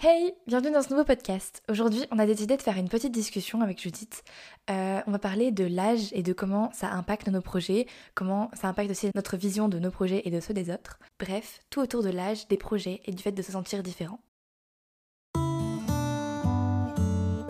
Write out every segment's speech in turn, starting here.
Hey, bienvenue dans ce nouveau podcast. Aujourd'hui, on a décidé de faire une petite discussion avec Judith. Euh, on va parler de l'âge et de comment ça impacte nos projets, comment ça impacte aussi notre vision de nos projets et de ceux des autres. Bref, tout autour de l'âge, des projets et du fait de se sentir différent.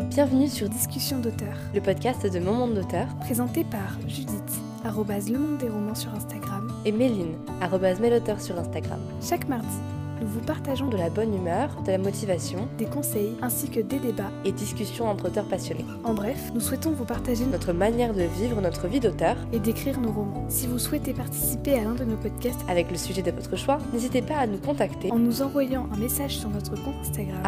Bienvenue sur Discussion d'auteur, le podcast de Mon Monde d'auteur, présenté par Judith, arrobase le monde des romans sur Instagram, et Méline, arrobase sur Instagram. Chaque mardi, nous vous partageons de la bonne humeur, de la motivation, des conseils ainsi que des débats et discussions entre auteurs passionnés. En bref, nous souhaitons vous partager notre manière de vivre notre vie d'auteur et d'écrire nos romans. Si vous souhaitez participer à l'un de nos podcasts avec le sujet de votre choix, n'hésitez pas à nous contacter en nous envoyant un message sur notre compte Instagram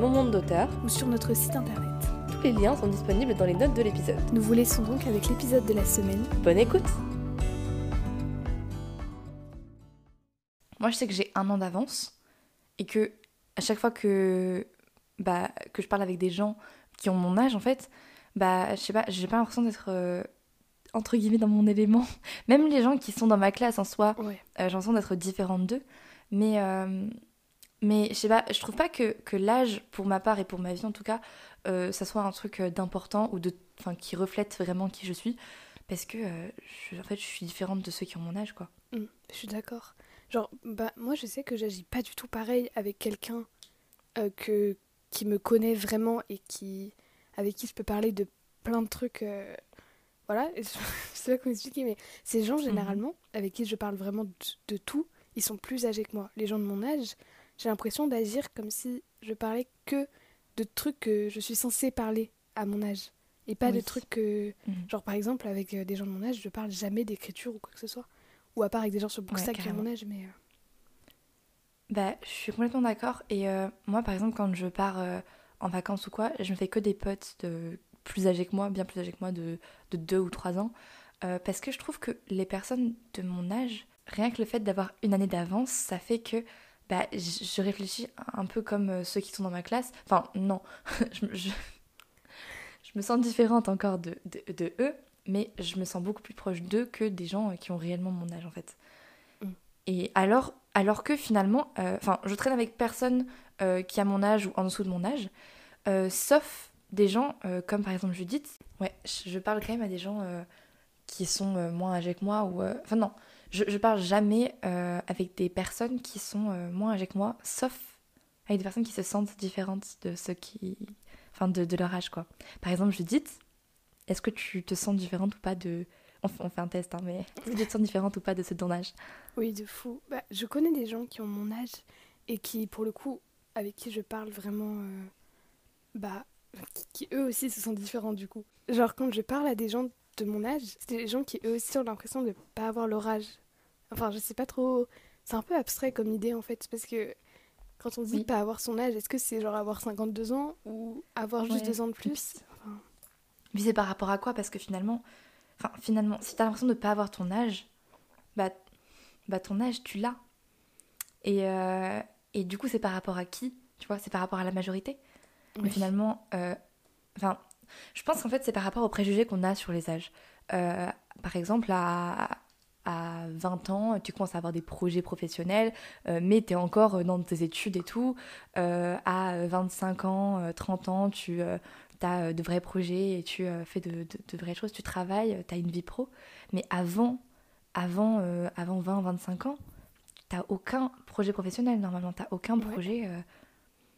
mon monde d'auteur ou sur notre site internet. Tous les liens sont disponibles dans les notes de l'épisode. Nous vous laissons donc avec l'épisode de la semaine. Bonne écoute Moi, je sais que j'ai un an d'avance et que à chaque fois que bah que je parle avec des gens qui ont mon âge en fait bah je sais pas j'ai pas l'impression d'être euh, entre guillemets dans mon élément. Même les gens qui sont dans ma classe en soi euh, j'ai l'impression d'être différente d'eux. Mais euh, mais je sais pas je trouve pas que, que l'âge pour ma part et pour ma vie en tout cas ça soit un truc d'important ou de enfin qui reflète vraiment qui je suis. Parce que je, en fait je suis différente de ceux qui ont mon âge quoi. Mmh, je suis d'accord Genre, bah, moi, je sais que j'agis pas du tout pareil avec quelqu'un euh, que, qui me connaît vraiment et qui, avec qui je peux parler de plein de trucs. Euh, voilà, je sais pas comment expliquer, mais ces gens, mhm. généralement, avec qui je parle vraiment de, tout, ils sont plus âgés que moi. Les gens de mon âge, j'ai l'impression d'agir comme si je parlais que de trucs que je suis censée parler à mon âge. Et pas de trucs que. Mhm. Genre, par exemple, avec euh, des gens de mon âge, je parle jamais d'écriture ou quoi que ce soit. Ou à part avec des gens sur Bookstack ouais, qui mon âge, mais. Euh. Bah, je suis complètement d'accord. Et euh, moi, par exemple, quand je pars euh, en vacances ou quoi, je me fais que des potes de plus âgés que moi, bien plus âgés que moi, de, de 2 ou 3 ans. parce que je trouve que les personnes de mon âge, rien que le fait d'avoir une année d'avance, ça fait que bah, je réfléchis un peu comme ceux qui sont dans ma classe. Enfin, non, je, je, je, me sens différente encore de, de, de eux, mais je me sens beaucoup plus proche d'eux que des gens qui ont réellement mon âge en fait. Mm. Et alors, alors que finalement, euh, enfin, je traîne avec personne euh, qui a mon âge ou en dessous de mon âge, euh, sauf des gens comme par exemple Judith. Ouais, je parle quand même à des gens qui sont moins âgés que moi ou, enfin non, je, je parle jamais avec des personnes qui sont moins âgées que moi, sauf avec des personnes qui se sentent différentes de ceux qui, enfin, de, de leur âge quoi. Par exemple, Judith est-ce que tu te sens différente ou pas de. On, fait un test, hein, mais est-ce que tu te sens différente ou pas de ce ton âge Oui, de fou. Bah, je connais des gens qui ont mon âge et qui, pour le coup, avec qui je parle vraiment. Euh, bah. Qui, eux aussi se sentent différents du coup. Genre, quand je parle à des gens de mon âge, c'est des gens qui eux aussi ont l'impression de pas avoir leur âge. Enfin, je sais pas trop. C'est un peu abstrait comme idée en fait, parce que quand on dit pas avoir son âge, est-ce que c'est genre avoir 52 ans ou avoir juste deux ans de plus? C'est par rapport à quoi? Parce que finalement, enfin, finalement, si t'as l'impression de ne pas avoir ton âge, bah, bah ton âge, tu l'as. Et, euh, et du coup, c'est par rapport à qui? Tu vois, c'est par rapport à la majorité. Mais finalement, euh, enfin, je pense qu'en fait, c'est par rapport aux préjugés qu'on a sur les âges. Euh, par exemple, à, à 20 ans, tu commences à avoir des projets professionnels, mais tu es encore dans tes études et tout. à 25 ans, 30 ans, tu, tu as euh, de vrais projets et tu euh, fais de, de, vraies choses, tu travailles, tu as une vie pro. Mais avant, avant, euh, avant 20, 25 ans, tu aucun projet professionnel normalement, tu aucun projet.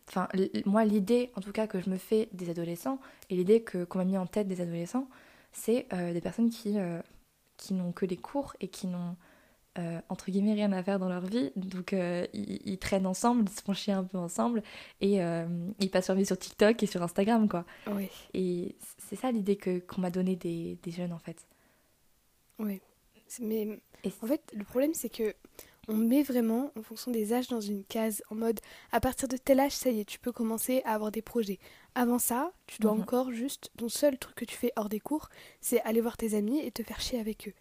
Enfin, moi, l'idée, en tout cas, que je me fais des adolescents, et l'idée qu'on m'a mis en tête des adolescents, c'est des personnes qui, qui n'ont que des cours et qui n'ont euh, entre guillemets rien à faire dans leur vie. Donc euh, ils, traînent ensemble, ils se font chier un peu ensemble et euh, ils passent leur vie sur TikTok et sur Instagram quoi. Oui. Et c'est ça l'idée que qu'on m'a donnée des, des, jeunes en fait. Oui. Mais en fait le problème c'est que on met vraiment en fonction des âges dans une case en mode à partir de tel âge ça y est tu peux commencer à avoir des projets. Avant ça tu dois mhm. encore juste ton seul truc que tu fais hors des cours c'est aller voir tes amis et te faire chier avec eux.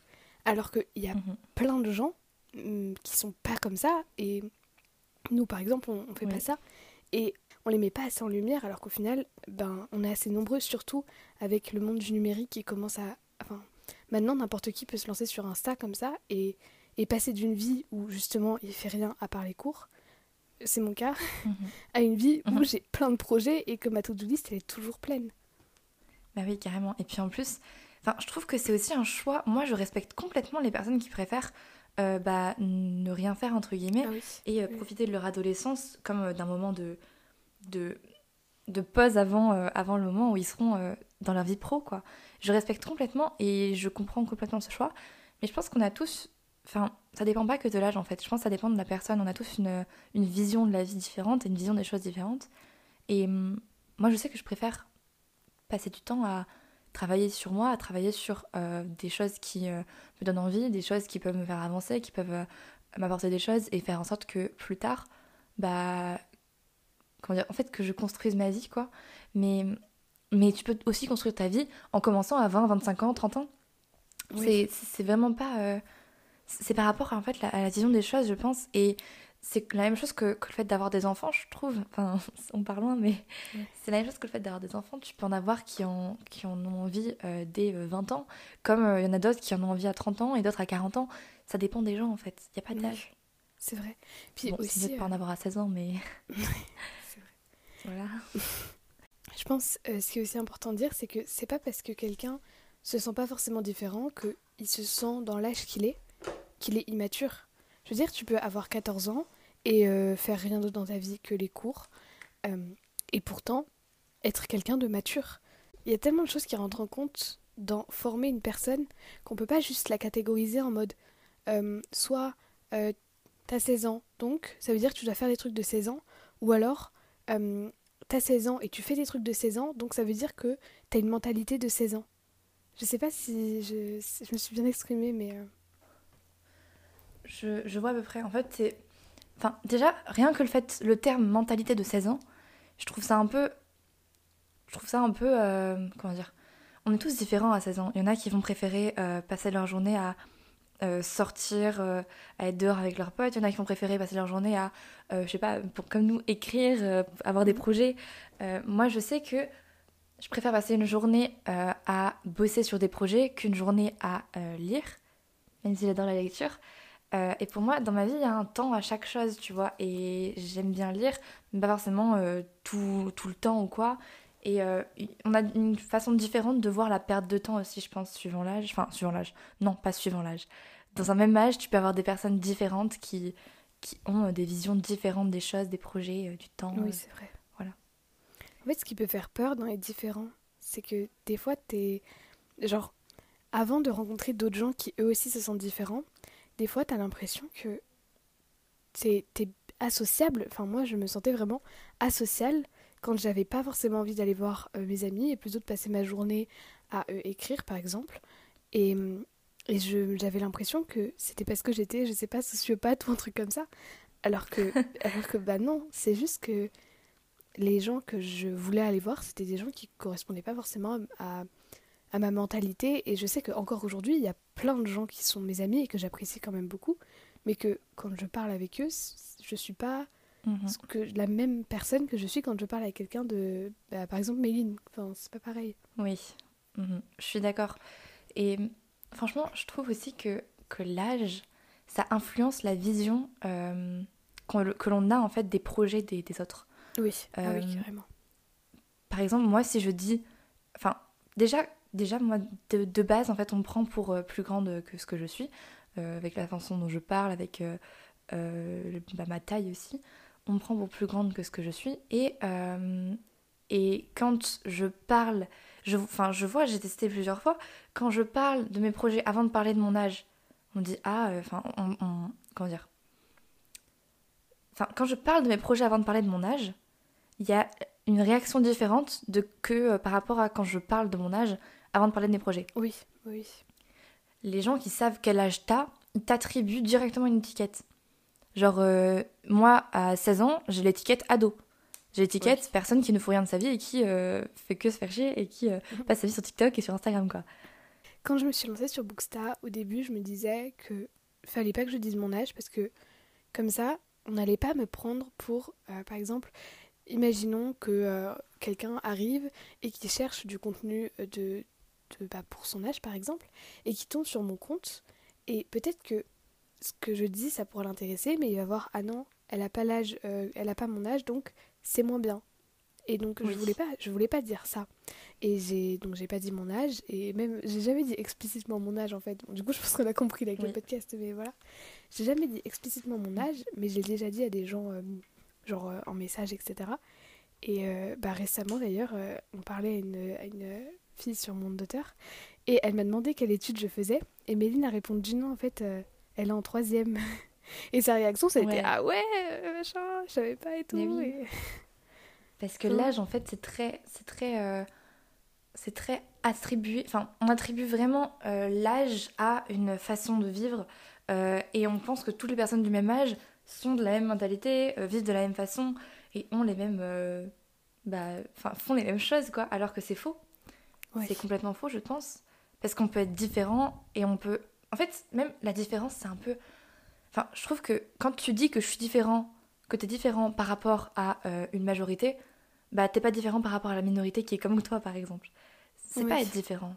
Alors qu'il y a mhm. plein de gens mm, qui sont pas comme ça. Et nous, par exemple, on, ne fait pas ça. Et on les met pas assez en lumière, alors qu'au final, ben, on est assez nombreux, surtout avec le monde du numérique qui commence à. Enfin, maintenant, n'importe qui peut se lancer sur Insta comme ça et, et passer d'une vie où justement il fait rien à part les cours, c'est mon cas, Mhm. à une vie où Mhm. j'ai plein de projets et que ma to-do list elle est toujours pleine. Bah oui, carrément. Et puis en plus, enfin, je trouve que c'est aussi un choix. Moi, je respecte complètement les personnes qui préfèrent euh, bah, ne rien faire, entre guillemets, Ah oui. et euh, oui. profiter de leur adolescence comme euh, d'un moment de, de, de pause avant, avant le moment où ils seront dans leur vie pro, quoi. Je respecte complètement et je comprends complètement ce choix. Mais je pense qu'on a tous... Enfin, ça dépend pas que de l'âge, en fait. Je pense que ça dépend de la personne. On a tous une, une vision de la vie différente et une vision des choses différentes. Et hum, moi, je sais que je préfère passer du temps à travailler sur moi, à travailler sur euh, des choses qui euh, me donnent envie, des choses qui peuvent me faire avancer, qui peuvent euh, m'apporter des choses et faire en sorte que plus tard, bah, comment dire, en fait, que je construise ma vie, quoi. Mais, mais tu peux aussi construire ta vie en commençant à 20, 25 ans, 30 ans. Oui. C'est- vraiment pas. c'est par rapport à, en fait, la- à la vision des choses, je pense. Et c'est la même chose que, que le fait d'avoir des enfants, je trouve. Enfin, on parle loin, mais Ouais. c'est la même chose que le fait d'avoir des enfants. Tu peux en avoir qui en, qui en ont envie euh, dès euh, 20 ans, comme euh, il y en a d'autres qui en ont envie à 30 ans et d'autres à 40 ans. Ça dépend des gens, en fait. Il n'y a pas d'âge. C'est vrai. Puis Bon, aussi, de pas en euh, avoir à 16 ans, mais c'est vrai. voilà. Je pense euh, ce qui est aussi important de dire, c'est que c'est pas parce que quelqu'un se sent pas forcément différent qu'il se sent dans l'âge qu'il est, qu'il est immature. Dire, tu peux avoir 14 ans et euh, faire rien d'autre dans ta vie que les cours, euh, et pourtant être quelqu'un de mature. Il y a tellement de choses qui rentrent en compte dans former une personne qu'on peut pas juste la catégoriser en mode euh, soit t'as 16 ans, donc ça veut dire que tu dois faire des trucs de 16 ans, ou alors t'as 16 ans et tu fais des trucs de 16 ans, donc ça veut dire que t'as une mentalité de 16 ans. Je sais pas si je, je me suis bien exprimée, mais Je, je vois à peu près. En fait, c'est. Enfin, déjà, rien que le fait, le terme mentalité de 16 ans, je trouve ça un peu. Je trouve ça un peu. euh, comment dire On est tous différents à 16 ans. Il y en a qui vont préférer euh, passer leur journée à euh, sortir, à être dehors avec leurs potes. Il y en a qui vont préférer passer leur journée à, je sais pas, pour, comme nous, écrire, avoir des projets. Euh, moi, je sais que je préfère passer une journée à bosser sur des projets qu'une journée à lire, même si j'adore la lecture. Euh, et pour moi, dans ma vie, il y a un temps à chaque chose, tu vois. Et j'aime bien lire, mais pas forcément euh, tout, tout le temps ou quoi. Et euh, on a une façon différente de voir la perte de temps aussi, je pense, suivant l'âge. Enfin, suivant l'âge. Non, pas suivant l'âge. Dans un même âge, tu peux avoir des personnes différentes qui, qui ont des visions différentes des choses, des projets, du temps. oui, c'est vrai. voilà. En fait, ce qui peut faire peur dans les différents, c'est que des fois, t'es. Genre, avant de rencontrer d'autres gens qui eux aussi se sentent différents, des fois, t'as l'impression que t'es associable. Enfin, moi, je me sentais vraiment asociale quand j'avais pas forcément envie d'aller voir euh, mes amis et plutôt de passer ma journée à euh, écrire, par exemple. Et, hum, et j'avais l'impression que c'était parce que j'étais, je sais pas, sociopathe ou un truc comme ça. Alors que, alors que bah non, c'est juste que les gens que je voulais aller voir, c'était des gens qui correspondaient pas forcément à, à ma mentalité. Et je sais qu'encore aujourd'hui, il y a plein de gens qui sont mes amis et que j'apprécie quand même beaucoup, mais que quand je parle avec eux, je suis pas Mhm. ce que, la même personne que je suis quand je parle avec quelqu'un de, bah, par exemple, Méline. Enfin, c'est pas pareil. Oui, Mhm. je suis d'accord. Et franchement, je trouve aussi que, que l'âge, ça influence la vision euh, que l'on a en fait des projets des, des autres. Oui, ah oui, Euh, carrément. Par exemple, moi, si je dis... Enfin, déjà, déjà moi, de, base, en fait, on me prend pour euh, plus grande que ce que je suis, euh, avec la façon dont je parle, avec euh, bah, ma taille aussi. On me prend pour plus grande que ce que je suis. Et, et quand je parle... Je, enfin, je vois, j'ai testé plusieurs fois, quand je parle de mes projets avant de parler de mon âge, on dit, ah, enfin, on, comment dire? Enfin, quand je parle de mes projets avant de parler de mon âge, il y a une réaction différente de que par rapport à quand je parle de mon âge avant de parler de mes projets. Oui, oui. Les gens qui savent quel âge t'as, ils t'attribuent directement une étiquette. Genre, euh, moi, à 16 ans, j'ai l'étiquette ado. J'ai l'étiquette Oui. personne qui ne fout rien de sa vie et qui euh, fait que se faire chier et qui euh, passe sa vie sur TikTok et sur Instagram, quoi. Quand je me suis lancée sur Booksta, au début, je me disais que fallait pas que je dise mon âge parce que comme ça, on n'allait pas me prendre pour, euh, par exemple, imaginons que quelqu'un arrive et qui cherche du contenu de, de bah, pour son âge, par exemple, et qui tombe sur mon compte et peut-être que ce que je dis, ça pourrait l'intéresser, mais il va voir ah non, elle a pas l'âge, euh, elle a pas mon âge, donc c'est moins bien. Et donc je voulais pas, je voulais pas dire ça. Et j'ai donc j'ai pas dit mon âge et même j'ai jamais dit explicitement mon âge en fait. du coup je pense qu'on a compris avec le podcast, mais voilà. J'ai jamais dit explicitement mon âge, mais j'ai déjà dit à des gens euh, genre euh, en message etc. Et bah récemment d'ailleurs on parlait à une, à une fille sur mon d'auteur et elle m'a demandé quelle étude je faisais et Méline a répondu non en fait elle est en troisième. Et sa réaction, ça a été Ah ouais, euh, machin, je savais pas et tout. Parce que l'âge, en fait, c'est très. C'est très. Euh, c'est très attribué. Enfin, on attribue vraiment euh, l'âge à une façon de vivre. et on pense que toutes les personnes du même âge sont de la même mentalité, vivent de la même façon et ont les mêmes. bah, enfin, font les mêmes choses, quoi. Alors que c'est faux. C'est complètement faux, je pense. Parce qu'on peut être différent et on peut. En fait, même la différence, c'est un peu Enfin, je trouve que quand tu dis que je suis différent, que tu es différent par rapport à euh, une majorité, bah t'es pas différent par rapport à la minorité qui est comme toi, par exemple. C'est pas être différent.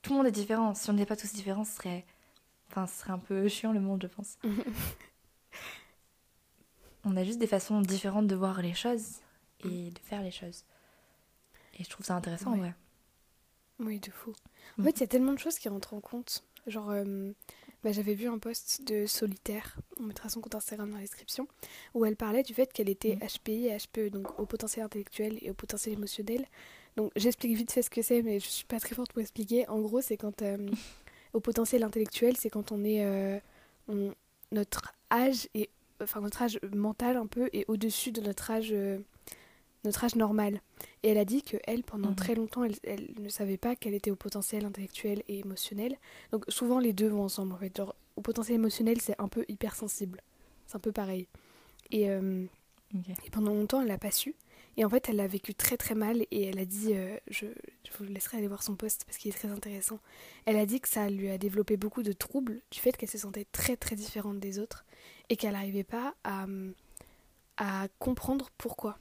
Tout le monde est différent. Si on n'était pas tous différents, ce serait. Enfin, ce serait un peu chiant le monde, je pense. on a juste des façons différentes de voir les choses et de faire les choses. Et je trouve ça intéressant, ouais. Oui, de fou. En mm. fait, il y a tellement de choses qui rentrent en compte. Genre, euh, bah, j'avais vu un post de Solitaire, on mettra son compte Instagram dans la description, où elle parlait du fait qu'elle était HPI et HPE, donc au potentiel intellectuel et au potentiel émotionnel. Donc j'explique vite fait ce que c'est, mais je suis pas très forte pour expliquer. En gros, c'est quand euh, au potentiel intellectuel, c'est quand on est euh, notre âge et enfin notre âge mental un peu est au-dessus de notre âge notre âge normal. Et elle a dit que elle, pendant mhm. très longtemps, elle, ne savait pas qu'elle était au potentiel intellectuel et émotionnel. Donc souvent les deux vont ensemble en fait. Genre au potentiel émotionnel, c'est un peu hypersensible. C'est un peu pareil. Et, euh, et pendant longtemps, elle l'a pas su. Et en fait, elle l'a vécu très très mal et elle a dit, euh, je, je, vous laisserai aller voir son post parce qu'il est très intéressant. Elle a dit que ça lui a développé beaucoup de troubles du fait qu'elle se sentait très très différente des autres et qu'elle n'arrivait pas à, à comprendre pourquoi.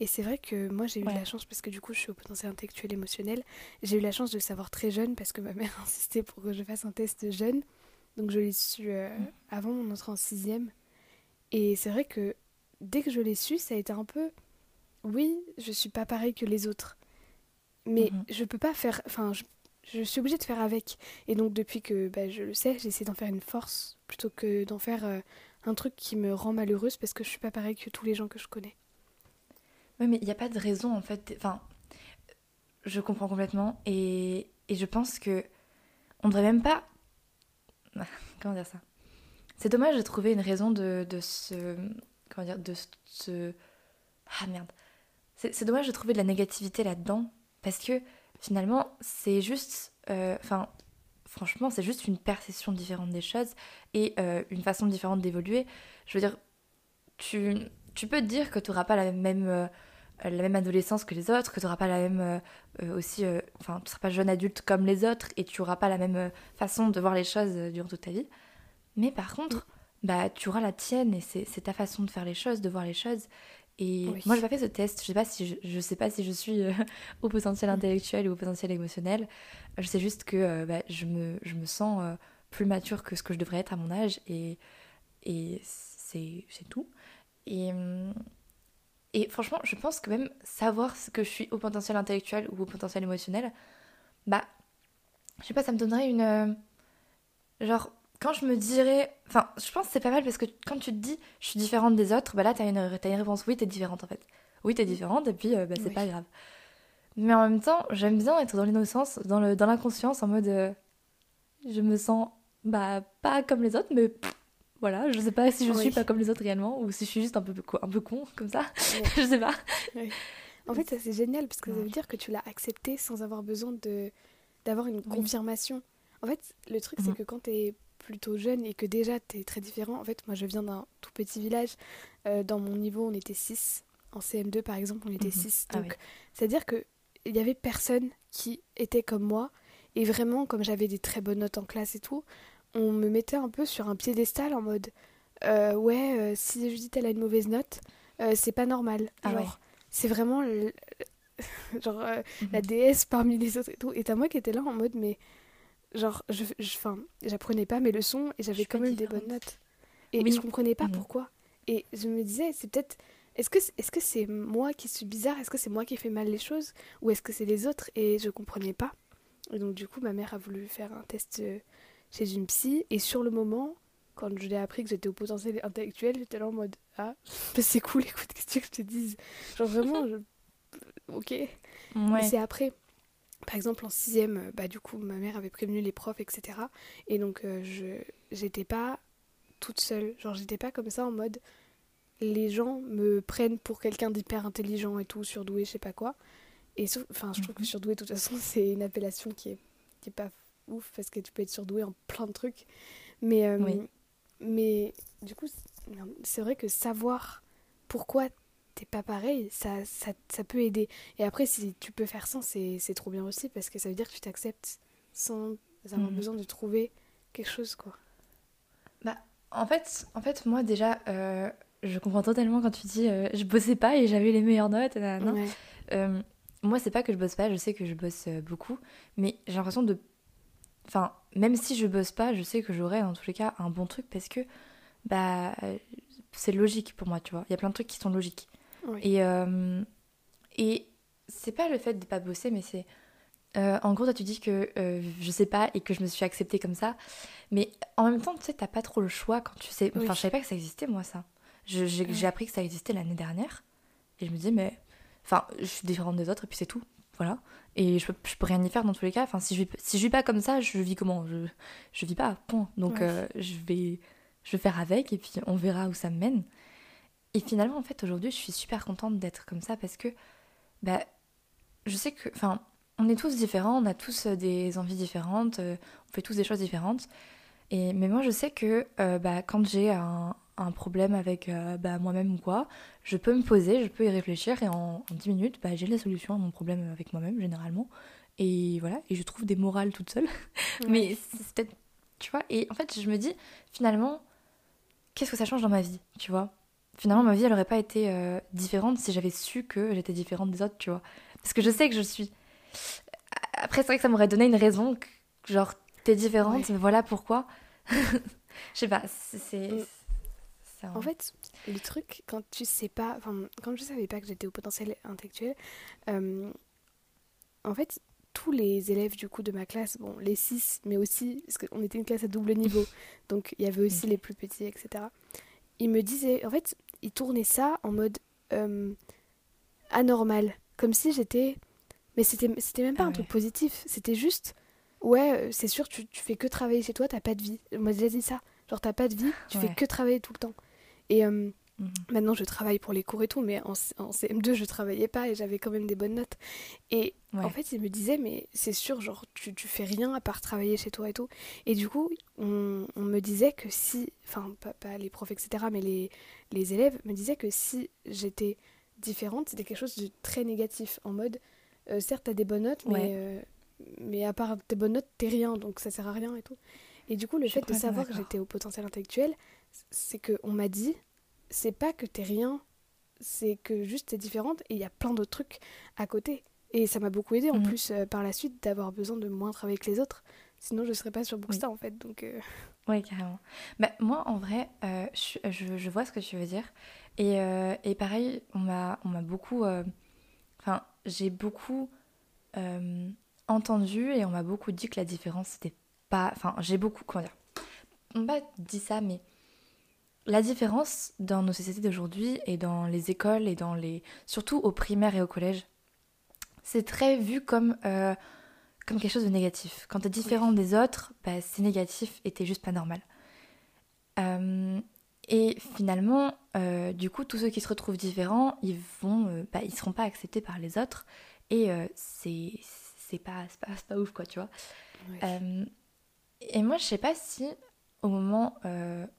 Et c'est vrai que moi j'ai eu la chance, parce que du coup je suis au potentiel intellectuel émotionnel, j'ai eu la chance de le savoir très jeune parce que ma mère insistait pour que je fasse un test jeune. Donc je l'ai su euh, mm. avant mon entrée en sixième. Et c'est vrai que dès que je l'ai su, ça a été un peu... Oui, je suis pas pareil que les autres. Mais mm-hmm. je peux pas faire... Enfin, je, suis obligée de faire avec. Et donc depuis que bah, je le sais, j'essaie d'en faire une force plutôt que d'en faire euh, un truc qui me rend malheureuse parce que je suis pas pareil que tous les gens que je connais. Oui, mais il n'y a pas de raison en fait. Enfin, je comprends complètement et, et je pense que on devrait même pas. Comment dire ça? C'est dommage de trouver une raison de, de se. Comment dire De se. Ah merde. C'est dommage de trouver de la négativité là-dedans parce que finalement, c'est juste. Euh, enfin, franchement, c'est juste une perception différente des choses et euh, une façon différente d'évoluer. Je veux dire, tu, tu peux te dire que tu n'auras pas la même. Euh, la même adolescence que les autres, que tu n'auras pas la même euh, euh, aussi, enfin, tu seras pas jeune adulte comme les autres et tu n'auras pas la même façon de voir les choses durant toute ta vie. Mais par contre, bah, tu auras la tienne et c'est ta façon de faire les choses, de voir les choses. Et moi, je n'ai pas fait ce test. Je sais pas si je, sais pas si je suis au potentiel intellectuel ou au potentiel émotionnel. Je sais juste que bah, je, me, je me sens plus mature que ce que je devrais être à mon âge et, et c'est tout. Et, hum, et franchement, je pense que même savoir ce que je suis au potentiel intellectuel ou au potentiel émotionnel, bah, je sais pas, ça me donnerait une. Euh, genre, quand je me dirais. Enfin, je pense que c'est pas mal parce que quand tu te dis je suis différente des autres, bah là, t'as une, as une réponse oui, t'es différente en fait. Oui, t'es différente et puis euh, bah, c'est pas grave. Mais en même temps, j'aime bien être dans l'innocence, dans l'inconscience, dans en mode. Euh, je me sens bah pas comme les autres, mais voilà, je sais pas si je suis pas comme les autres réellement ou si je suis juste un peu, un peu con comme ça. je sais pas. En fait, ça c'est génial parce que ça veut dire que tu l'as accepté sans avoir besoin de d'avoir une confirmation. En fait, le truc c'est mhm. que quand tu es plutôt jeune et que déjà tu es très différent, en fait, moi je viens d'un tout petit village. Euh, dans mon niveau, on était 6. En CM2 par exemple, on était 6. Mhm. Ah Donc, c'est-à-dire que il y avait personne qui était comme moi. Et vraiment, comme j'avais des très bonnes notes en classe et tout, on me mettait un peu sur un piédestal en mode euh, ouais, euh, si Judith elle a une mauvaise note, euh, c'est pas normal. Ah genre, c'est vraiment genre mhm. la déesse parmi les autres et tout. Et t'as moi qui était là en mode mais genre je, j'apprenais pas mes leçons et j'avais quand même des bonnes notes. Et je comprenais pas mhm. pourquoi. Et je me disais, c'est peut-être. Est-ce que est-ce que c'est moi qui suis bizarre? Est-ce que c'est moi qui fais mal les choses? Ou est-ce que c'est les autres? Et je comprenais pas. Et donc, du coup, ma mère a voulu faire un test euh, chez une psy. Et sur le moment, quand je l'ai appris que j'étais au potentiel intellectuel, j'étais là en mode Ah, c'est cool, écoute, qu'est-ce que je te dise? Genre vraiment, je... ok. Ouais. C'est après. Par exemple, en sixième, bah, du coup, ma mère avait prévenu les profs, etc. Et donc, euh, je j'étais pas toute seule. Genre, j'étais pas comme ça en mode les gens me prennent pour quelqu'un d'hyper intelligent et tout, surdoué, je sais pas quoi. Et enfin, je trouve que mhm. surdoué, de toute façon, c'est une appellation qui est, qui est pas ouf parce que tu peux être surdoué en plein de trucs. Mais, euh, mais du coup, c'est vrai que savoir pourquoi t'es pas pareil, ça, ça, ça, peut aider. Et après, si tu peux faire ça, c'est trop bien aussi parce que ça veut dire que tu t'acceptes sans avoir mhm. besoin de trouver quelque chose, quoi. Bah, en fait, en fait moi déjà, euh, je comprends totalement quand tu dis euh, je bossais pas et j'avais les meilleures notes. Euh, moi, c'est pas que je bosse pas, je sais que je bosse beaucoup, mais j'ai l'impression de. Enfin, même si je bosse pas, je sais que j'aurai dans tous les cas un bon truc parce que bah c'est logique pour moi, tu vois. Il y a plein de trucs qui sont logiques. Et, et c'est pas le fait de pas bosser, mais c'est euh, en gros, toi, tu dis que euh, je sais pas et que je me suis acceptée comme ça. Mais en même temps, tu sais, t'as pas trop le choix quand tu sais. Enfin, je savais pas que ça existait, moi, ça. J'ai appris que ça existait l'année dernière. Et je me dis, mais. Enfin, je suis différente des autres et puis c'est tout. Voilà. Et je peux, je peux rien y faire dans tous les cas. Enfin, si je vis, si je vis pas comme ça, je vis comment? Je, je vis pas, point. Donc, euh, je, vais, je vais faire avec et puis on verra où ça me mène. Et finalement, en fait, aujourd'hui, je suis super contente d'être comme ça parce que. Bah, je sais que. Enfin on est tous différents, on a tous euh, des envies différentes, euh, on fait tous des choses différentes. Et, mais moi, je sais que euh, bah, quand j'ai un, problème avec bah, moi-même ou quoi, je peux me poser, je peux y réfléchir et en, 10 minutes, bah, j'ai la solution à mon problème avec moi-même, généralement. Et voilà, et je trouve des morales toute seule. mais c'est peut-être. Tu vois, et en fait, je me dis, finalement, qu'est-ce que ça change dans ma vie, tu vois? Finalement, ma vie, elle aurait pas été différente si j'avais su que j'étais différente des autres, tu vois? Parce que je sais que je suis après, c'est vrai que ça m'aurait donné une raison, que, genre, t'es différente, mais voilà pourquoi. Je sais pas, c'est. Mm. En fait, le truc, quand tu sais pas, enfin, quand je savais pas que j'étais au potentiel intellectuel, euh, en fait, tous les élèves du coup de ma classe, bon, les six, mais aussi, parce qu'on était une classe à double niveau, donc il y avait aussi les plus petits, etc. Ils me disaient, en fait, ils tournaient ça en mode euh, anormal, comme si j'étais mais c'était, même pas ah un truc positif. C'était juste, ouais, euh, c'est sûr, tu, tu fais que travailler chez toi, t'as pas de vie. Moi, j'ai dit ça. Genre, t'as pas de vie, tu fais que travailler tout le temps. Et euh, mhm. maintenant, je travaille pour les cours et tout, mais en, en, CM2, je travaillais pas et j'avais quand même des bonnes notes. Et en fait, il me disait, mais c'est sûr, genre, tu, tu fais rien à part travailler chez toi et tout. Et du coup, on, on me disait que si, enfin, pas, pas, les profs, etc., mais les, les élèves me disaient que si j'étais différente, c'était quelque chose de très négatif, en mode euh, certes, t'as des bonnes notes, mais, euh, mais à part tes bonnes notes, t'es rien, donc ça sert à rien et tout. Et du coup, le fait de savoir que j'étais au potentiel intellectuel, c'est qu'on m'a dit, c'est pas que t'es rien, c'est que juste t'es différente et il y a plein d'autres trucs à côté. Et ça m'a beaucoup aidé en mhm. plus euh, par la suite d'avoir besoin de moins travailler que les autres. Sinon, je serais pas sur Bookstar en fait. Donc, Oui, carrément. Bah, moi, en vrai, je, je, je, vois ce que tu veux dire. Et, et pareil, on m'a beaucoup. Enfin, j'ai beaucoup euh, entendu et on m'a beaucoup dit que la différence c'était pas. Enfin, j'ai beaucoup. Comment dire On m'a dit ça, mais la différence dans nos sociétés d'aujourd'hui et dans les écoles et dans les. surtout au primaire et au collège, c'est très vu comme. Euh, comme quelque chose de négatif. Quand t'es différent des autres, bah, c'est négatif et t'es juste pas normal. Euh, et finalement, euh, du coup, tous ceux qui se retrouvent différents, ils vont, bah, ils seront pas acceptés par les autres. Et c'est c'est pas, pas, pas, ouf, quoi, tu vois. et moi, je sais pas si au moment,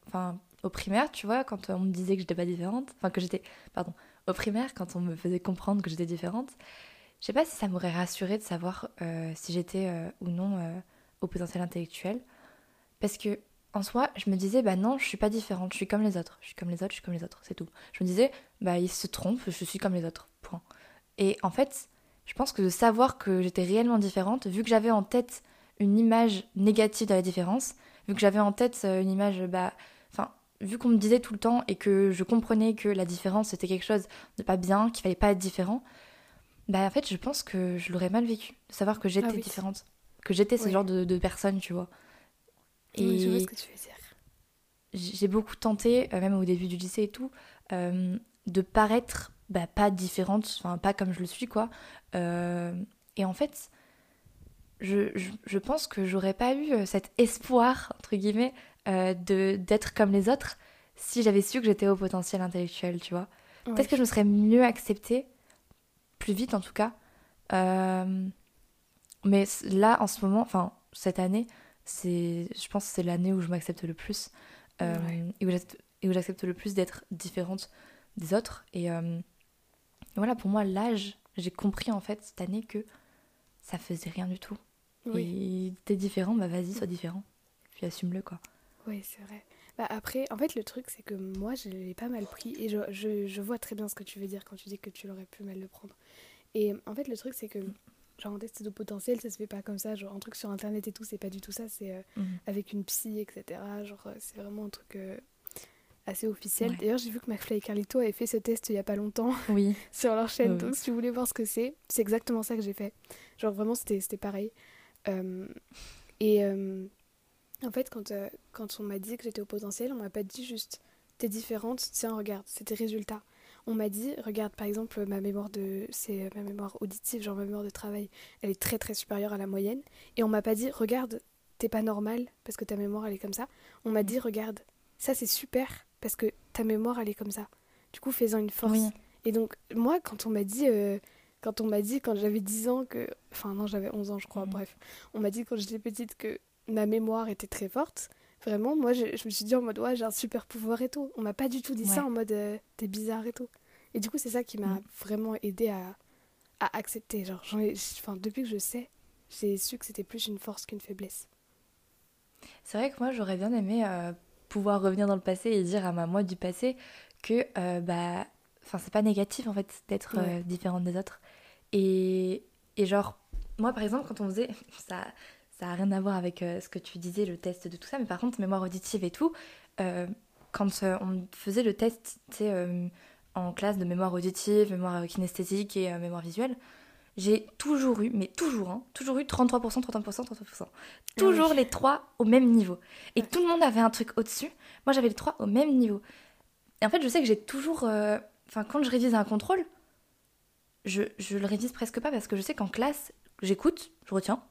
enfin, au primaire, tu vois, quand on me disait que j'étais pas différente, enfin que j'étais, pardon, au primaire, quand on me faisait comprendre que j'étais différente, je sais pas si ça m'aurait rassuré de savoir si j'étais ou non au potentiel intellectuel. Parce que en soi, je me disais, bah non, je suis pas différente, je suis comme les autres, je suis comme les autres, je suis comme les autres, c'est tout. Je me disais, bah il se trompe, je suis comme les autres, point. Et en fait, je pense que de savoir que j'étais réellement différente, vu que j'avais en tête une image négative de la différence, vu que j'avais en tête euh, une image, bah, vu qu'on me disait tout le temps et que je comprenais que la différence c'était quelque chose de pas bien, qu'il fallait pas être différent, bah en fait je pense que je l'aurais mal vécu, de savoir que j'étais Ah oui. différente, que j'étais ce genre de, de personne, tu vois. Et Oui, je vois ce que tu veux dire. j'ai beaucoup tenté, euh, même au début du lycée et tout, euh, de paraître bah, pas différente, enfin pas comme je le suis quoi. Euh, et en fait, je, je, je pense que j'aurais pas eu cet espoir, entre guillemets, euh, de d'être comme les autres si j'avais su que j'étais au potentiel intellectuel, tu vois. Ouais. Peut-être que je me serais mieux acceptée, plus vite en tout cas. Euh, mais là, en ce moment, enfin, cette année, c'est, je pense que c'est l'année où je m'accepte le plus. euh, Ouais. et où j'accepte- le plus d'être différente des autres. Et, euh, voilà, pour moi, l'âge, j'ai compris en fait cette année que ça faisait rien du tout. Oui, Et t'es différent, bah vas-y, sois différent. Puis assume-le, quoi. Oui c'est vrai. Bah après, en fait, le truc, c'est que moi, je l'ai pas mal pris. Et je, je, je vois très bien ce que tu veux dire quand tu dis que tu l'aurais pu mal le prendre. Et en fait, le truc, c'est que, genre, un test de potentiel, ça se fait pas comme ça. Genre, un truc sur Internet et tout, c'est pas du tout ça. C'est euh, Mhm. avec une psy, etc. Genre, euh, c'est vraiment un truc euh, assez officiel. Ouais. D'ailleurs, j'ai vu que McFly et Carlito avaient fait ce test il y a pas longtemps Oui, sur leur chaîne. Ouais, Donc, si vous voulez voir ce que c'est, c'est exactement ça que j'ai fait. Genre, vraiment, c'était c'était pareil. Euh, et euh, en fait, quand, euh, quand on m'a dit que j'étais au potentiel, on m'a pas dit juste t'es différente, tiens, regarde, c'est tes résultats. On m'a dit, regarde, par exemple, ma mémoire de. C'est euh, ma mémoire auditive, genre ma mémoire de travail, elle est très très supérieure à la moyenne. Et on m'a pas dit, regarde, t'es pas normal parce que ta mémoire elle est comme ça. On m'a dit, regarde, ça c'est super parce que ta mémoire elle est comme ça. Du coup, fais-en une force. oui. Et donc, moi, quand on m'a dit, euh, quand on m'a dit, quand j'avais 10 ans, que. Enfin, non, j'avais 11 ans, je crois, Mhm. bref. On m'a dit quand j'étais petite que ma mémoire était très forte. Vraiment, moi, je, je me suis dit en mode, ouais, j'ai un super pouvoir et tout. On m'a pas du tout dit ça en mode, euh, t'es bizarre et tout. Et du coup, c'est ça qui m'a Mhm. vraiment aidé à, à accepter. Genre, enfin, depuis que je sais, j'ai su que c'était plus une force qu'une faiblesse. C'est vrai que moi j'aurais bien aimé euh, pouvoir revenir dans le passé et dire à ma moi du passé que euh, bah enfin c'est pas négatif en fait d'être euh, Ouais. différente des autres et, et genre moi par exemple quand on faisait ça ça a rien à voir avec euh, ce que tu disais le test de tout ça mais par contre mémoire auditive et tout euh, quand euh, on faisait le test en classe de mémoire auditive mémoire kinesthésique et mémoire visuelle j'ai toujours eu mais toujours hein, toujours eu 33% 33% 33% toujours les trois au même niveau. Et Ouais. tout le monde avait un truc au-dessus. Moi, j'avais les trois au même niveau. Et en fait, je sais que j'ai toujours. Enfin, quand je révise un contrôle, je, je le révise presque pas parce que je sais qu'en classe, j'écoute, je retiens.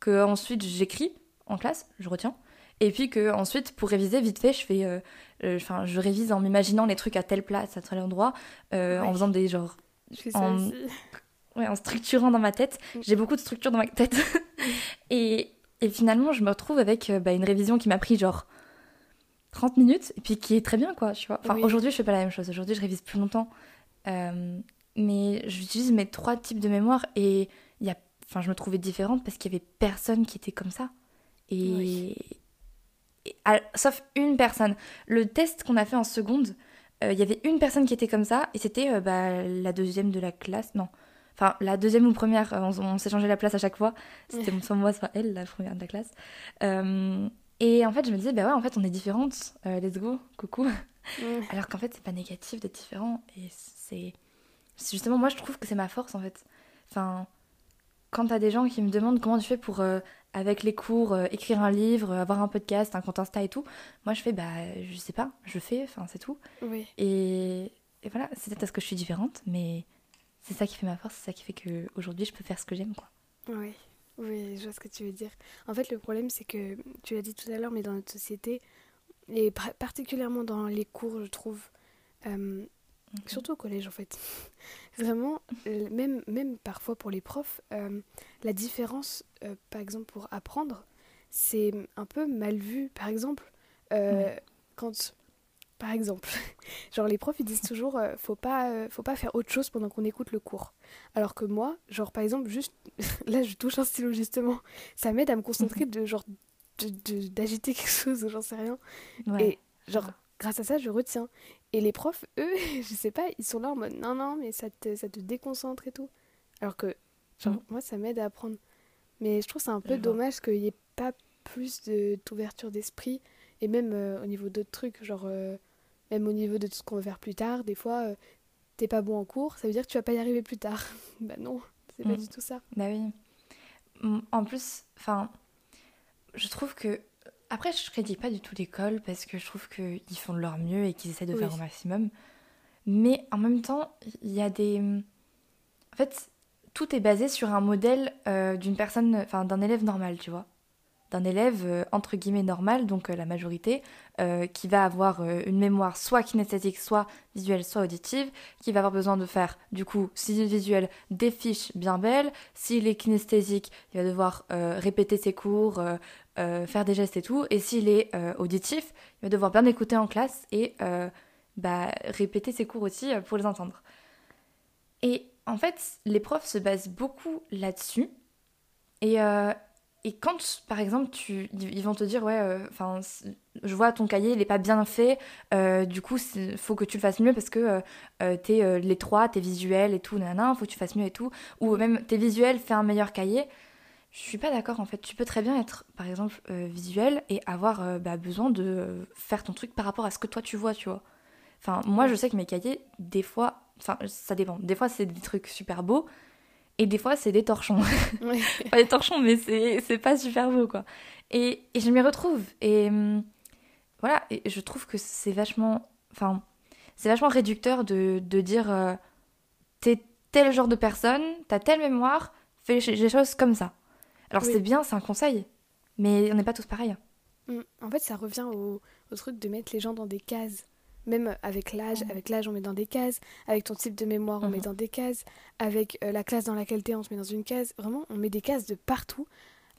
Que ensuite, j'écris en classe, je retiens. Et puis que ensuite, pour réviser vite fait, je fais. euh, euh, Enfin, je révise en m'imaginant les trucs à telle place, à tel endroit, euh, en faisant des genre Je fais ça En- ouais, en structurant dans ma tête. Mm. J'ai beaucoup de structure dans ma tête. et, et finalement, je me retrouve avec euh, bah, une révision qui m'a pris genre 30 minutes et puis qui est très bien, quoi, tu vois. Enfin, Oui. aujourd'hui, je fais pas la même chose. Aujourd'hui, je révise plus longtemps. Mais j'utilise mes trois types de mémoire et enfin, je me trouvais différente parce qu'il y avait personne qui était comme ça. Et, Oui. et- sauf une personne. Le test qu'on a fait en seconde, euh, il y avait une personne qui était comme ça et c'était euh, bah, la deuxième de la classe. Non. Enfin, la deuxième ou première, on, on s'est changé la place à chaque fois. C'était soit moi, soit elle, la première de la classe. Euh, et en fait, je me disais, bah ouais, en fait, on est différentes. Let's go, coucou. Alors qu'en fait, c'est pas négatif d'être différent. Et c'est. c'est Justement, moi, je trouve que c'est ma force, en fait. Enfin, quand t'as des gens qui me demandent comment tu fais pour, euh, avec les cours, euh, écrire un livre, avoir un podcast, un compte Insta et tout, moi, je fais, bah, je sais pas, je fais, enfin, c'est tout. Oui. Et, et voilà, c'est peut-être parce que je suis différente, mais c'est ça qui fait ma force, c'est ça qui fait que aujourd'hui je peux faire ce que j'aime, quoi. Oui, oui, je vois ce que tu veux dire. En fait, le problème, c'est que, tu l'as dit tout à l'heure, mais dans notre société, et par- particulièrement dans les cours, je trouve, euh, surtout au collège en fait, vraiment, même, même parfois pour les profs, euh, la différence, euh, par exemple, pour apprendre, c'est un peu mal vu. Par exemple, euh, quand. Par exemple, genre les profs ils disent toujours faut pas faut pas faire autre chose pendant qu'on écoute le cours. Alors que moi, genre par exemple juste là je touche un stylo justement, ça m'aide à me concentrer de genre de- de- d'agiter quelque chose, j'en sais rien. Ouais. Et genre grâce à ça je retiens. Et les profs eux, je sais pas, ils sont là en mode non non mais ça te ça te déconcentre et tout. Alors que genre Mhm. moi ça m'aide à apprendre. Mais je trouve c'est un peu dommage qu'il y ait pas plus de- d'ouverture d'esprit Et même au niveau d'autres trucs, genre, même au niveau de tout ce qu'on va faire plus tard, des fois, t'es pas bon en cours, ça veut dire que tu vas pas y arriver plus tard. bah non, c'est pas Mm. du tout ça. Bah oui. En plus, enfin, je trouve que. Après, je critique pas du tout l'école parce que je trouve qu'ils font de leur mieux et qu'ils essaient de Oui. faire au maximum. Mais en même temps, il y a des. En fait, tout est basé sur un modèle euh, d'une personne, enfin, d'un élève normal, tu vois. D'un élève, euh, entre guillemets, normal, donc euh, la majorité, euh, qui va avoir une mémoire soit kinesthésique, soit visuelle, soit auditive, qui va avoir besoin de faire, du coup, s'il est visuel, des fiches bien belles. S'il est kinesthésique, il va devoir répéter ses cours, faire des gestes et tout. Et s'il est auditif, il va devoir bien écouter en classe et bah, répéter ses cours aussi pour les entendre. Et en fait, les profs se basent beaucoup là-dessus. Et, et quand, par exemple, tu, ils vont te dire, ouais, euh, enfin, je vois ton cahier, il est pas bien fait, euh, du coup, il faut que tu le fasses mieux parce que euh, t'es les trois, t'es visuel et tout, nanana, faut que tu fasses mieux et tout. Ou même t'es visuel, fais un meilleur cahier. Je suis pas d'accord en fait. Tu peux très bien être, par exemple, visuel et avoir bah, besoin de faire ton truc par rapport à ce que toi tu vois, tu vois. Enfin, moi je sais que mes cahiers, des fois, enfin, ça dépend. Des fois c'est des trucs super beaux et des fois c'est des torchons. Pas des torchons, mais c'est pas super beau quoi. Et, et je m'y retrouve. Et hum, voilà, et je trouve que c'est vachement. Enfin, c'est vachement réducteur de, de dire euh, t'es tel genre de personne, t'as telle mémoire, fais les choses comme ça. Alors Oui. c'est bien, c'est un conseil, mais on n'est pas tous pareils. Mm. En fait, ça revient au, au truc de mettre les gens dans des cases. Même avec l'âge, Mhm. avec l'âge, on met dans des cases. Avec ton type de mémoire, on met Mhm. dans des cases. Avec euh, la classe dans laquelle t'es, on se met dans une case. Vraiment, on met des cases de partout.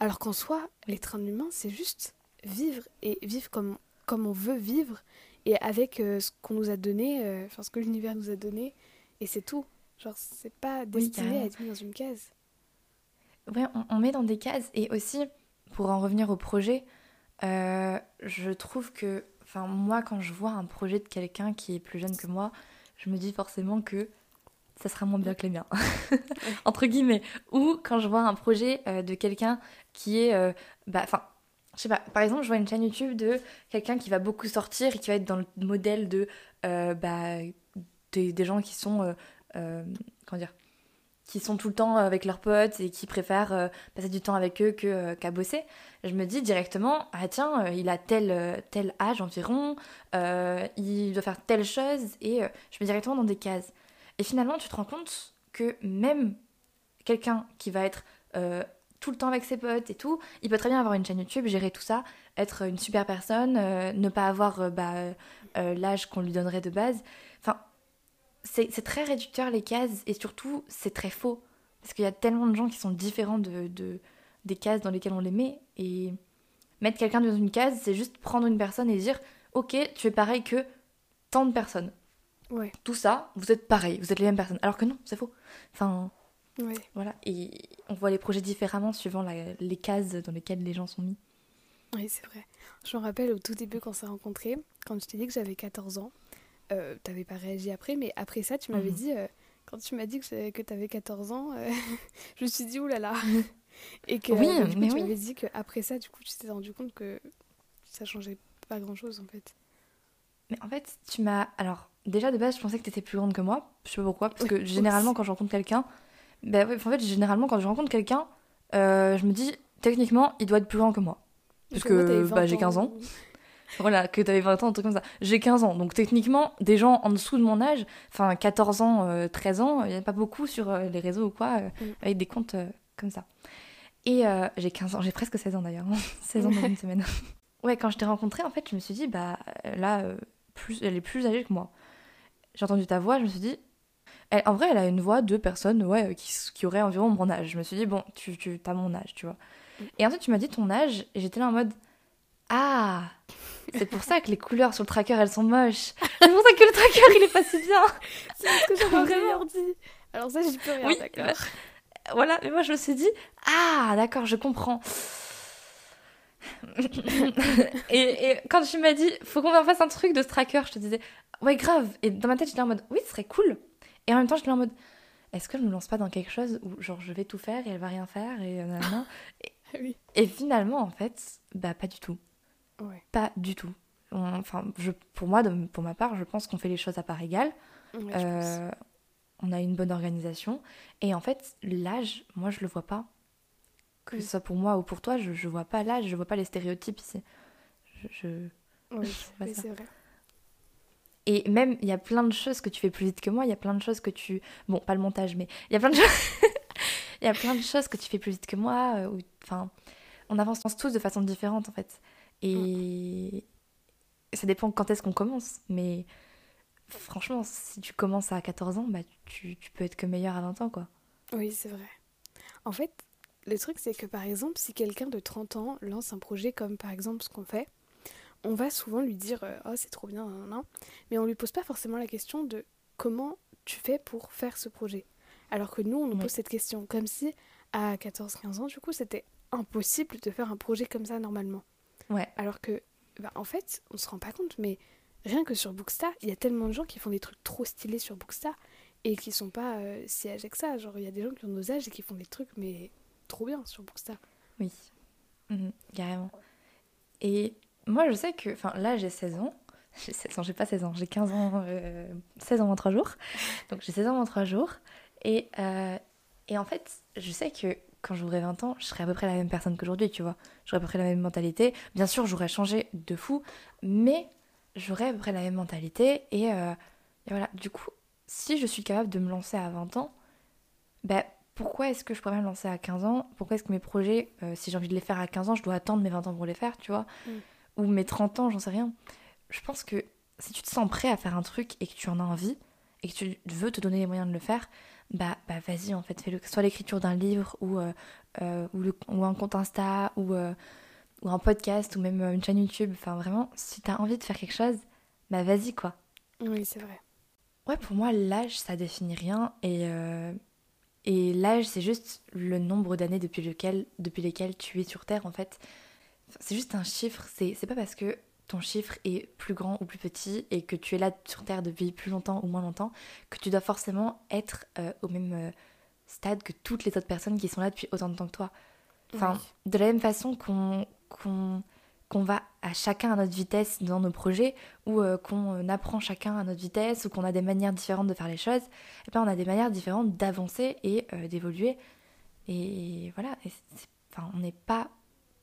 Alors qu'en soi, l'être humain, c'est juste vivre et vivre comme, comme on veut vivre et avec euh, ce qu'on nous a donné, euh, enfin ce que l'univers nous a donné. Et c'est tout. Genre, c'est pas destiné à être mis dans une case. Ouais, on, on met dans des cases. Et aussi, pour en revenir au projet, je trouve que, enfin, moi, quand je vois un projet de quelqu'un qui est plus jeune que moi, je me dis forcément que ça sera moins bien que les miens. Entre guillemets. Ou quand je vois un projet euh, de quelqu'un qui est. euh, bah, enfin. je sais pas, par exemple, je vois une chaîne YouTube de quelqu'un qui va beaucoup sortir et qui va être dans le modèle de euh, bah, des, des gens qui sont comment dire qui sont tout le temps avec leurs potes et qui préfèrent euh, passer du temps avec eux euh, qu'à bosser. Je me dis directement, ah tiens, euh, il a tel, euh, tel âge environ, euh, il doit faire telle chose, et euh, je mets directement dans des cases. Et finalement, tu te rends compte que même quelqu'un qui va être euh, tout le temps avec ses potes et tout, il peut très bien avoir une chaîne YouTube, gérer tout ça, être une super personne, euh, ne pas avoir euh, bah, euh, l'âge qu'on lui donnerait de base. C'est c'est très réducteur les cases et surtout c'est très faux. Parce qu'il y a tellement de gens qui sont différents de, de- des cases dans lesquelles on les met et mettre quelqu'un dans une case c'est juste prendre une personne et dire ok tu es pareil que tant de personnes. Ouais, tout ça vous êtes pareil vous êtes les mêmes personnes alors que non c'est faux. Enfin ouais. voilà. Et on voit les projets différemment suivant la- les cases dans lesquelles les gens sont mis. Oui, c'est vrai. Je me rappelle au tout début quand on s'est rencontrés, quand je t'ai dit que j'avais 14 ans, euh, t'avais pas réagi après, mais après ça, tu m'avais Mhm. dit, euh, quand tu m'as dit que, que t'avais 14 ans, euh, je me suis dit, oulala. Et que Oui, du coup, mais tu oui. m'avais dit qu'après ça, du coup, tu t'es rendu compte que ça changeait pas grand chose en fait. Mais en fait, tu m'as. Alors, déjà de base, je pensais que t'étais plus grande que moi. Je sais pas pourquoi. Parce que généralement, quand je rencontre quelqu'un. Ben ouais, en fait, généralement, quand je rencontre quelqu'un, je me dis, techniquement, il doit être plus grand que moi. Parce que 20 bah, j'ai 15 ans. Voilà, que t'avais 20 ans, un truc comme ça. J'ai 15 ans. Donc, techniquement, des gens en dessous de mon âge, enfin, 14 ans, euh, 13 ans, il n'y en a pas beaucoup sur euh, les réseaux ou quoi, euh, Mm. avec des comptes euh, comme ça. Et j'ai 15 ans, j'ai presque 16 ans d'ailleurs. 16 ans dans une semaine. ouais, quand je t'ai rencontrée, en fait, je me suis dit, bah là, plus, elle est plus âgée que moi. J'ai entendu ta voix, je me suis dit. Elle- en vrai, elle a une voix de personne ouais, qui, qui aurait environ mon âge. Je me suis dit, bon, tu, tu as mon âge, tu vois. Mm. Et ensuite, tu m'as dit ton âge, et j'étais là en mode, ah, c'est pour ça que les couleurs sur le tracker, elles sont moches. C'est pour ça que le tracker, il est pas si bien. C'est ce que j'avais Vraiment. dit. Alors ça, j'y peux rien, Oui, d'accord. Voilà, mais moi, je me suis dit, ah, d'accord, je comprends. et, et quand tu m'as dit, faut qu'on fasse un truc de ce tracker, je te disais, ouais, grave. Et dans ma tête, j'étais en mode, oui, ce serait cool. Et en même temps, j'étais en mode, est-ce que je me lance pas dans quelque chose où, genre, je vais tout faire et elle va rien faire et. Oui. Et finalement, en fait, bah, pas du tout. Ouais. Pas du tout. On- enfin, je, pour moi, de- pour ma part, je pense qu'on fait les choses à part égale. Ouais. Euh, on a une bonne organisation. Et en fait, l'âge, moi, je le vois pas. Que ce soit pour moi ou pour toi, je, je vois pas l'âge, je vois pas les stéréotypes. Je, Oui, c'est vrai. Et même, il y a plein de choses que tu fais plus vite que moi, il y a plein de choses que tu... Bon, pas le montage, mais il y a plein de choses... Il y a plein de choses que tu fais plus vite que moi. euh, ou- Enfin, on avance tous de façon différente, en fait. Et ça dépend quand est-ce qu'on commence. Mais franchement, si tu commences à 14 ans, bah, tu, tu peux être que meilleur à 20 ans, quoi. Oui, c'est vrai. En fait, le truc, c'est que par exemple, si quelqu'un de 30 ans lance un projet comme par exemple ce qu'on fait, on va souvent lui dire euh, Oh, c'est trop bien, nan, nan, mais on lui pose pas forcément la question de comment tu fais pour faire ce projet? Alors que nous, on nous pose cette question, comme si à 14-15 ans, du coup, c'était impossible de faire un projet comme ça normalement. Ouais. Alors que, bah, en fait, on se rend pas compte, mais rien que sur Bookstar, il y a tellement de gens qui font des trucs trop stylés sur Bookstar et qui sont pas euh, si âgés que ça. Genre, il y a des gens qui ont nos âges et qui font des trucs, mais trop bien sur Bookstar. Oui, Mhm, carrément. Et moi, je sais que, enfin, là, j'ai 16 ans. J'ai 16 ans, j'ai pas 16 ans, j'ai 15 ans, euh, 16 ans en 3 jours. Donc, j'ai 16 ans en 3 jours. Et, euh, et en fait, je sais que quand j'aurai 20 ans, je serai à peu près la même personne qu'aujourd'hui, tu vois. J'aurai à peu près la même mentalité. Bien sûr, j'aurais changé de fou, mais j'aurai à peu près la même mentalité. Et, euh, et voilà, du coup, si je suis capable de me lancer à 20 ans, bah, pourquoi est-ce que je pourrais me lancer à 15 ans? Pourquoi est-ce que mes projets, euh, si j'ai envie de les faire à 15 ans, je dois attendre mes 20 ans pour les faire, tu vois? Mm. Ou mes 30 ans, j'en sais rien. Je pense que si tu te sens prêt à faire un truc et que tu en as envie et que tu veux te donner les moyens de le faire, bah, bah vas-y en fait, fais-le. Que ce soit l'écriture d'un livre ou, euh, euh, ou, le- ou un compte Insta ou, euh, ou un podcast ou même une chaîne YouTube. Enfin vraiment, si t'as envie de faire quelque chose, bah vas-y quoi. Oui, c'est vrai. Ouais, pour moi, l'âge, ça définit rien. Et, et l'âge, c'est juste le nombre d'années depuis, lequel, depuis lesquelles tu es sur Terre, en fait. C'est juste un chiffre. C'est c'est pas parce que ton chiffre est plus grand ou plus petit et que tu es là sur Terre depuis plus longtemps ou moins longtemps que tu dois forcément être euh, au même euh, stade que toutes les autres personnes qui sont là depuis autant de temps que toi. Enfin, Oui. de la même façon qu'on va à chacun à notre vitesse dans nos projets, ou euh, qu'on apprend chacun à notre vitesse, ou qu'on a des manières différentes de faire les choses, eh ben, on a des manières différentes d'avancer et d'évoluer. Et voilà, et enfin, on n'est pas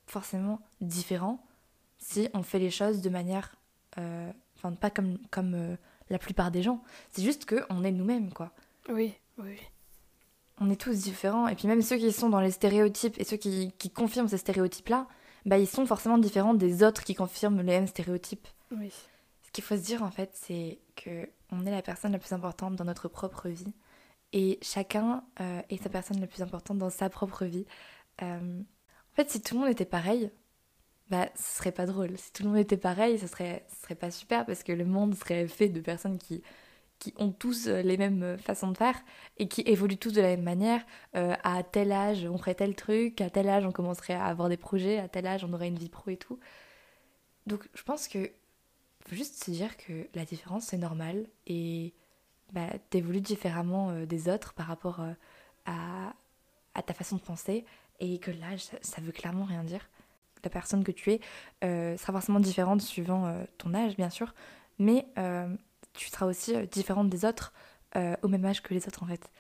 forcément différent si on fait les choses de manière... euh, Enfin, pas comme, comme euh, la plupart des gens. C'est juste qu'on est nous-mêmes, quoi Oui, oui, on est tous différents. Et puis même ceux qui sont dans les stéréotypes et ceux qui, qui confirment ces stéréotypes-là, bah, ils sont forcément différents des autres qui confirment les mêmes stéréotypes. oui. Ce qu'il faut se dire en fait, c'est que on est la personne la plus importante dans notre propre vie. Et chacun euh, est sa personne la plus importante dans sa propre vie. En fait, si tout le monde était pareil, bah, ce serait pas drôle. Si tout le monde était pareil, ce serait, ce serait pas super parce que le monde serait fait de personnes qui, qui ont tous euh, les mêmes euh, façons de faire et qui évoluent tous de la même manière. Euh, à tel âge, on ferait tel truc, à tel âge, on commencerait à avoir des projets, à tel âge, on aurait une vie pro et tout. Donc, je pense que faut juste se dire que la différence, c'est normal et bah, t'évolues différemment des autres par rapport à, à ta façon de penser et que l'âge, ça veut clairement rien dire. La personne que tu es euh, sera forcément différente suivant euh, ton âge, bien sûr, mais euh, tu seras aussi différente des autres au même âge que les autres, en fait.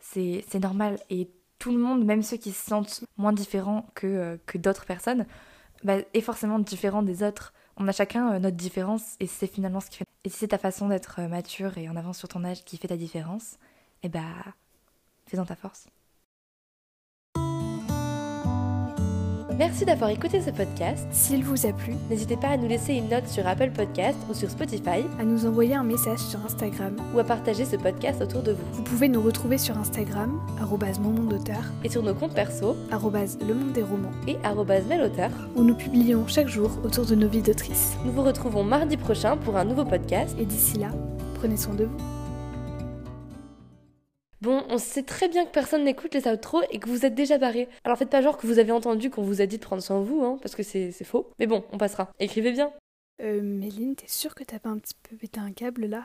C'est normal et tout le monde, même ceux qui se sentent moins différents que, que d'autres personnes, bah, est forcément différent des autres. On a chacun notre différence et c'est finalement ce qui fait. Et si c'est ta façon d'être mature et en avance sur ton âge qui fait ta différence, et bah, fais-en ta force. Merci d'avoir écouté ce podcast. S'il vous a plu, N'hésitez pas à nous laisser une note sur Apple Podcast ou sur Spotify à nous envoyer un message sur Instagram. ou à partager ce podcast autour de vous. Vous pouvez nous retrouver sur Instagram, arrobase mon monde d'auteur, Et sur nos comptes perso le monde des romans, et melauteur. où nous publions chaque jour autour de nos vies d'autrices. Nous vous retrouvons mardi prochain pour un nouveau podcast. Et d'ici là, prenez soin de vous. Bon, on sait très bien que personne n'écoute les outros et que vous êtes déjà barrés. Alors faites pas genre que vous avez entendu qu'on vous a dit de prendre soin de vous, hein, parce que c'est c'est faux. Mais bon, on passera. Écrivez bien. Euh, Méline, t'es sûre que t'as pas un petit peu pété un câble là?